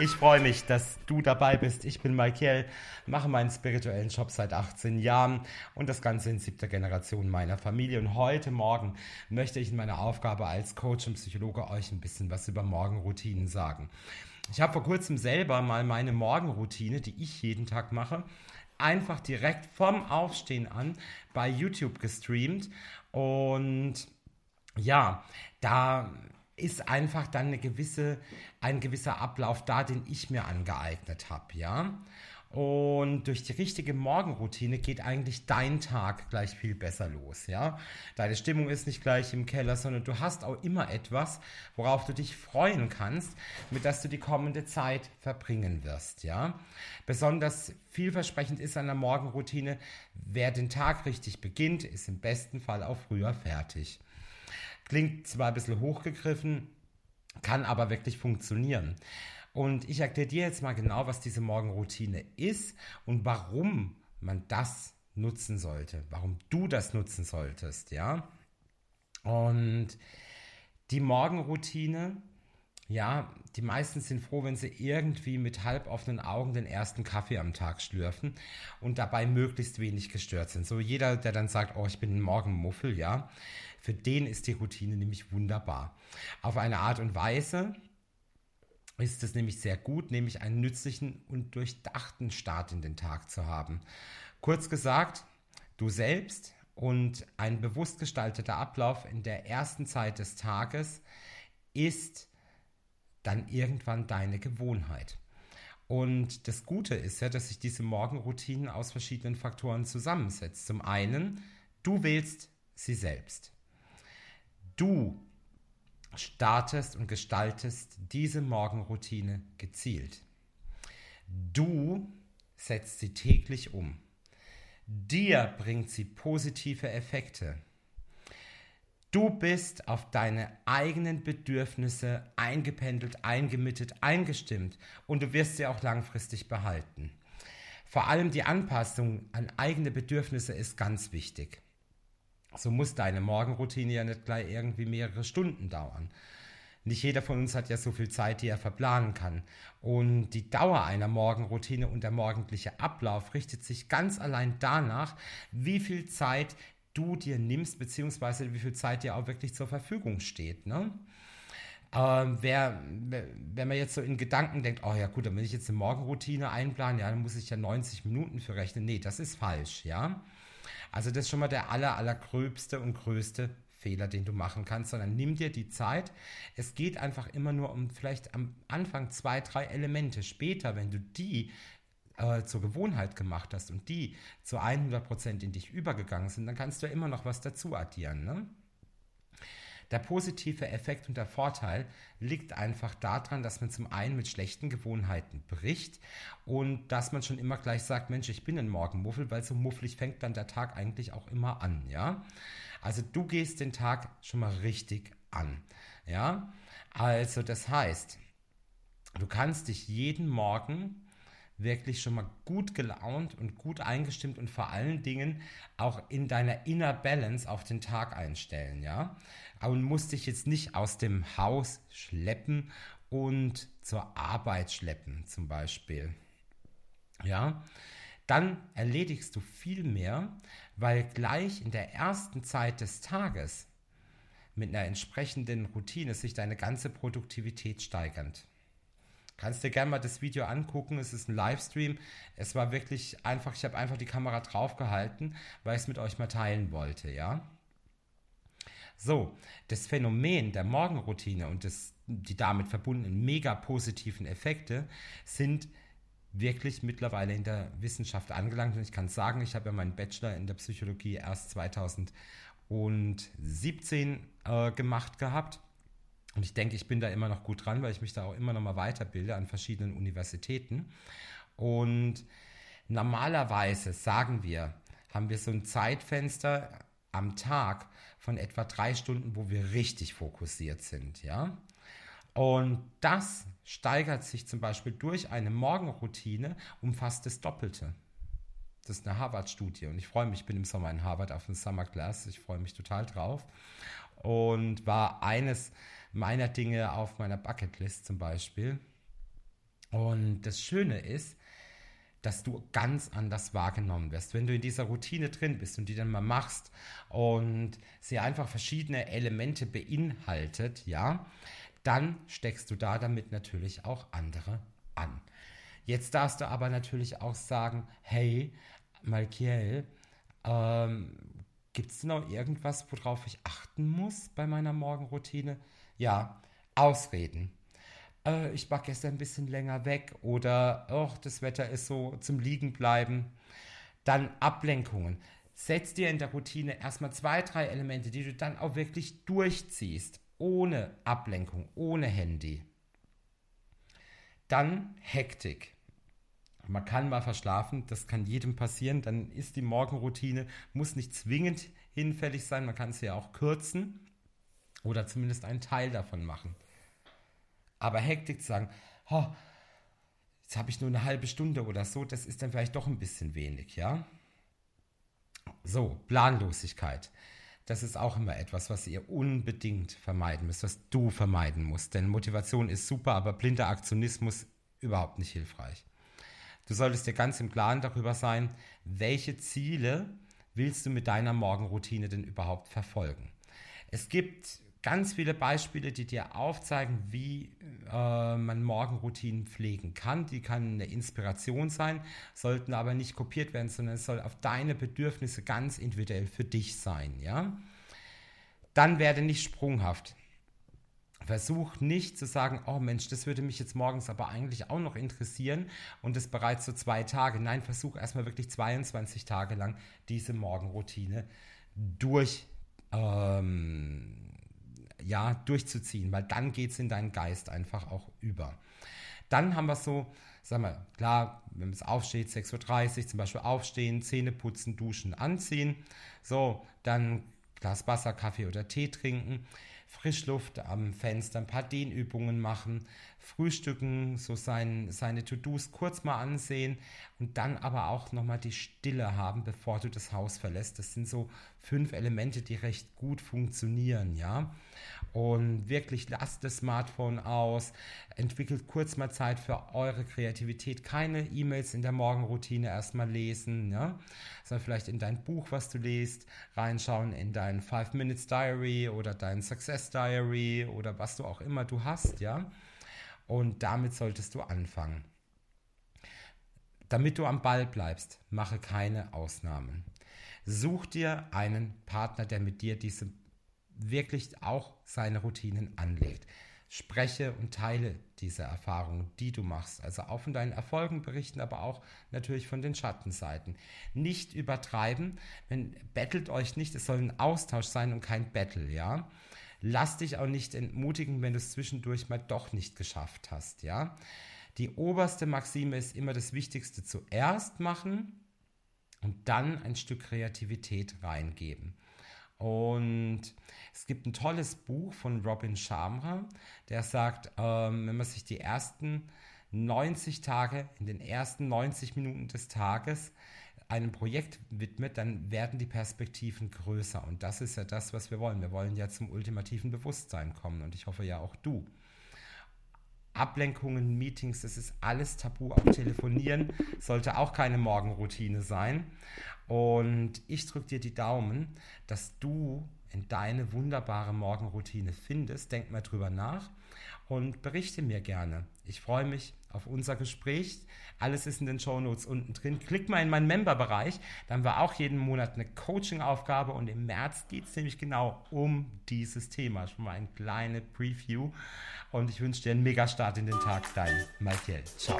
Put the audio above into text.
Ich freue mich, dass du dabei bist. Ich bin Michael, mache meinen spirituellen Job seit 18 Jahren und das Ganze in siebter Generation meiner Familie. Und heute Morgen möchte ich in meiner Aufgabe als Coach und Psychologe euch ein bisschen was über Morgenroutinen sagen. Ich habe vor kurzem selber mal meine Morgenroutine, die ich jeden Tag mache, einfach direkt vom Aufstehen an bei YouTube gestreamt. Und ja, da ist einfach dann eine gewisse, ein gewisser Ablauf da, den ich mir angeeignet habe, ja. Und durch die richtige Morgenroutine geht eigentlich dein Tag gleich viel besser los, ja. Deine Stimmung ist nicht gleich im Keller, sondern du hast auch immer etwas, worauf du dich freuen kannst, mit das du die kommende Zeit verbringen wirst, ja. Besonders vielversprechend ist an der Morgenroutine, wer den Tag richtig beginnt, ist im besten Fall auch früher fertig. Klingt zwar ein bisschen hochgegriffen, kann aber wirklich funktionieren. Und ich erkläre dir jetzt mal genau, was diese Morgenroutine ist und warum man das nutzen sollte, warum du das nutzen solltest, ja. Und die Morgenroutine, ja, die meisten sind froh, wenn sie irgendwie mit halb offenen Augen den ersten Kaffee am Tag schlürfen und dabei möglichst wenig gestört sind. So jeder, der dann sagt, oh, ich bin ein Morgenmuffel, ja, für den ist die Routine nämlich wunderbar. Auf eine Art und Weise ist es nämlich sehr gut, nämlich einen nützlichen und durchdachten Start in den Tag zu haben. Kurz gesagt, du selbst und ein bewusst gestalteter Ablauf in der ersten Zeit des Tages ist dann irgendwann deine Gewohnheit. Und das Gute ist ja, dass sich diese Morgenroutinen aus verschiedenen Faktoren zusammensetzt. Zum einen, du wählst sie selbst. Du startest und gestaltest diese Morgenroutine gezielt. Du setzt sie täglich um. Dir bringt sie positive Effekte. Du bist auf deine eigenen Bedürfnisse eingependelt, eingemittet, eingestimmt und du wirst sie auch langfristig behalten. Vor allem die Anpassung an eigene Bedürfnisse ist ganz wichtig. So muss deine Morgenroutine ja nicht gleich irgendwie mehrere Stunden dauern. Nicht jeder von uns hat ja so viel Zeit, die er verplanen kann. Und die Dauer einer Morgenroutine und der morgendliche Ablauf richtet sich ganz allein danach, wie viel Zeit du dir nimmst, beziehungsweise wie viel Zeit dir auch wirklich zur Verfügung steht. Ne? Ähm, wer, wenn man jetzt so in Gedanken denkt, oh ja gut, dann will ich jetzt eine Morgenroutine einplanen, ja, dann muss ich ja 90 Minuten für rechnen. Nee, das ist falsch, ja. Also das ist schon mal der aller, allergröbste und größte Fehler, den du machen kannst, sondern nimm dir die Zeit. Es geht einfach immer nur um vielleicht am Anfang zwei, drei Elemente. Später, wenn du die äh, zur Gewohnheit gemacht hast und die zu 100% in dich übergegangen sind, dann kannst du ja immer noch was dazu addieren. Ne? Der positive Effekt und der Vorteil liegt einfach daran, dass man zum einen mit schlechten Gewohnheiten bricht und dass man schon immer gleich sagt, Mensch, ich bin ein Morgenmuffel, weil so mufflig fängt dann der Tag eigentlich auch immer an, ja? Also du gehst den Tag schon mal richtig an, ja? Also das heißt, du kannst dich jeden Morgen wirklich schon mal gut gelaunt und gut eingestimmt und vor allen Dingen auch in deiner Inner Balance auf den Tag einstellen, ja? Und musst dich jetzt nicht aus dem Haus schleppen und zur Arbeit schleppen, zum Beispiel. Ja? Dann erledigst du viel mehr, weil gleich in der ersten Zeit des Tages mit einer entsprechenden Routine sich deine ganze Produktivität steigert. Kannst dir gerne mal das Video angucken. Es ist ein Livestream. Es war wirklich einfach, ich habe einfach die Kamera draufgehalten, weil ich es mit euch mal teilen wollte, ja. So, das Phänomen der Morgenroutine und das, die damit verbundenen mega positiven Effekte sind wirklich mittlerweile in der Wissenschaft angelangt. Und ich kann sagen, ich habe ja meinen Bachelor in der Psychologie erst 2017 äh, gemacht gehabt. Und ich denke, ich bin da immer noch gut dran, weil ich mich da auch immer noch mal weiterbilde an verschiedenen Universitäten. Und normalerweise sagen wir, haben wir so ein Zeitfenster am Tag von etwa drei Stunden, wo wir richtig fokussiert sind, ja. Und das steigert sich zum Beispiel durch eine Morgenroutine um fast das Doppelte. Das ist eine Harvard-Studie und ich freue mich, ich bin im Sommer in Harvard auf dem Summer Class, ich freue mich total drauf. Und war eines meiner Dinge auf meiner Bucketlist zum Beispiel. Und das Schöne ist, dass du ganz anders wahrgenommen wirst. Wenn du in dieser Routine drin bist und die dann mal machst und sie einfach verschiedene Elemente beinhaltet, ja, dann steckst du da damit natürlich auch andere an. Jetzt darfst du aber natürlich auch sagen, hey, Malkiel, ähm, gibt es noch irgendwas, worauf ich achten muss bei meiner Morgenroutine? Ja, Ausreden äh, ich war gestern ein bisschen länger weg oder oh, das Wetter ist so zum Liegen bleiben. Dann Ablenkungen. Setz dir in der Routine erstmal zwei, drei Elemente, die du dann auch wirklich durchziehst, ohne Ablenkung, ohne Handy. Dann Hektik. Man kann mal verschlafen, das kann jedem passieren. Dann ist die Morgenroutine, muss nicht zwingend hinfällig sein, man kann sie ja auch kürzen oder zumindest einen Teil davon machen. Aber Hektik zu sagen, oh, jetzt habe ich nur eine halbe Stunde oder so, das ist dann vielleicht doch ein bisschen wenig, ja? So, Planlosigkeit. Das ist auch immer etwas, was ihr unbedingt vermeiden müsst, was du vermeiden musst. Denn Motivation ist super, aber blinder Aktionismus überhaupt nicht hilfreich. Du solltest dir ganz im Klaren darüber sein, welche Ziele willst du mit deiner Morgenroutine denn überhaupt verfolgen. Es gibt ganz viele Beispiele, die dir aufzeigen, wie äh, man Morgenroutinen pflegen kann. Die kann eine Inspiration sein, sollten aber nicht kopiert werden, sondern es soll auf deine Bedürfnisse ganz individuell für dich sein. Ja? Dann werde nicht sprunghaft. Versuch nicht zu sagen, oh Mensch, das würde mich jetzt morgens aber eigentlich auch noch interessieren und das bereits so zwei Tage. Nein, versuch erstmal wirklich 22 Tage lang diese Morgenroutine durch ähm, ja, durchzuziehen, weil dann geht es in deinen Geist einfach auch über. Dann haben wir so, sagen wir, klar, wenn es aufsteht, 6.30 Uhr zum Beispiel aufstehen, Zähne putzen, duschen, anziehen. So, dann Glas Wasser, Kaffee oder Tee trinken. Frischluft am Fenster, ein paar Dehnübungen machen, frühstücken, so sein, seine To-Dos kurz mal ansehen und dann aber auch nochmal die Stille haben, bevor du das Haus verlässt. Das sind so fünf Elemente, die recht gut funktionieren, ja. Und wirklich lasst das Smartphone aus, entwickelt kurz mal Zeit für eure Kreativität. Keine E-Mails in der Morgenroutine erstmal lesen, ja, sondern vielleicht in dein Buch, was du liest, reinschauen in dein Five Minutes Diary oder dein Success Diary oder was du auch immer du hast, ja. Und damit solltest du anfangen. Damit du am Ball bleibst, mache keine Ausnahmen. Such dir einen Partner, der mit dir diese wirklich auch seine Routinen anlegt. Spreche und teile diese Erfahrungen, die du machst. Also auch von deinen Erfolgen berichten, aber auch natürlich von den Schattenseiten. Nicht übertreiben, wenn bettelt euch nicht, es soll ein Austausch sein und kein Battle, ja. Lass dich auch nicht entmutigen, wenn du es zwischendurch mal doch nicht geschafft hast, ja. Die oberste Maxime ist immer das Wichtigste zuerst machen und dann ein Stück Kreativität reingeben. Und es gibt ein tolles Buch von Robin Sharma, der sagt, ähm, wenn man sich die ersten 90 Tage, in den ersten 90 Minuten des Tages einem Projekt widmet, dann werden die Perspektiven größer. Und das ist ja das, was wir wollen. Wir wollen ja zum ultimativen Bewusstsein kommen. Und ich hoffe ja auch du. Ablenkungen, Meetings, das ist alles tabu. Auch telefonieren sollte auch keine Morgenroutine sein. Und ich drücke dir die Daumen, dass du in deine wunderbare Morgenroutine findest. Denk mal drüber nach und berichte mir gerne. Ich freue mich auf unser Gespräch. Alles ist in den Show Notes unten drin. Klick mal in meinen Member-Bereich. Da haben wir auch jeden Monat eine Coaching-Aufgabe und im März geht es nämlich genau um dieses Thema. Schon mal ein kleine Preview. Und ich wünsche dir einen Mega-Start in den Tag. Dein Michael. Ciao.